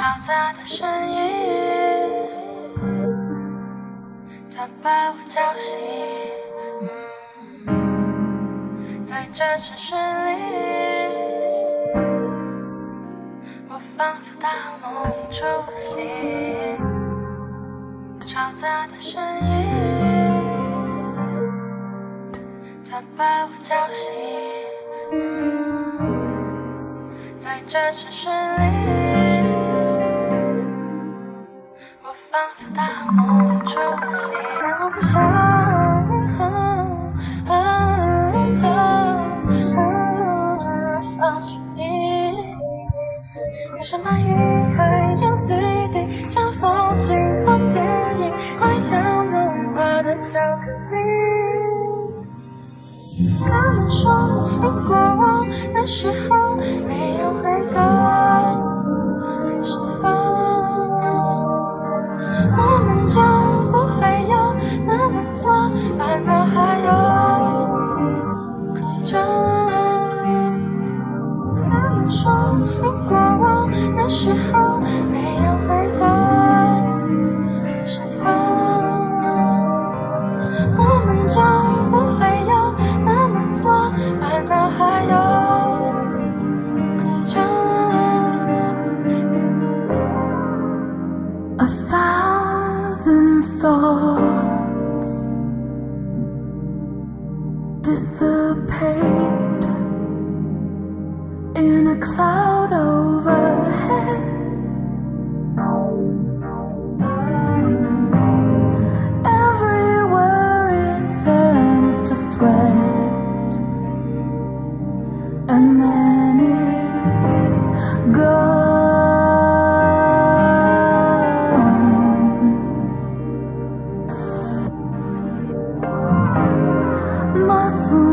嘈杂的声音，它把我叫醒。在这城市里，我仿佛大梦初醒。嘈杂的声音，它把我叫醒。在这城市里。大梦初醒，但我不想放弃你。雨声把雨还有泪滴，像风景或电影，快要融化的巧克力。他们说，如果我那时候没有回头。我们就不会有 cloud overhead. Everywhere it turns to sweat, and then it's gone. muscle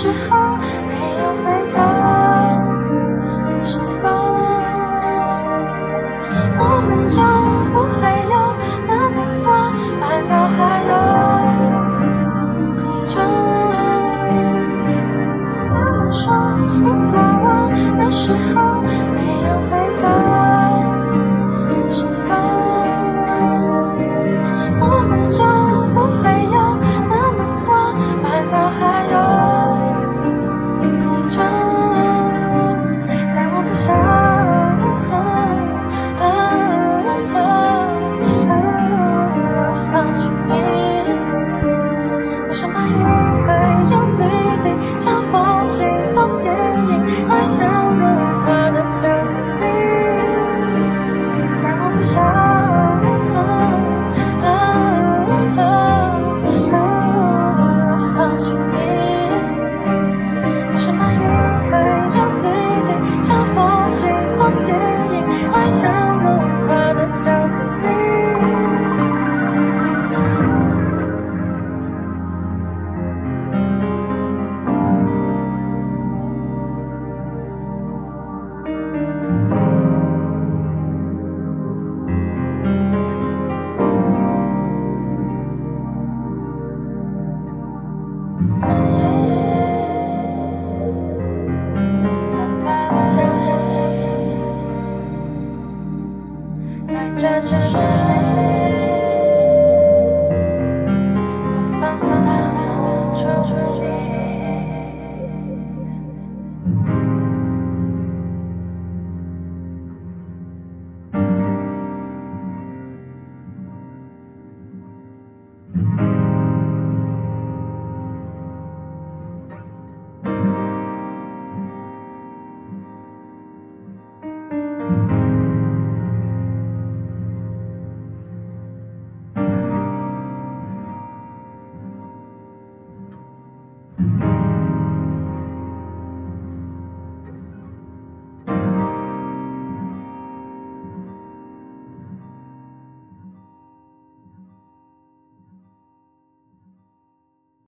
时候是谁？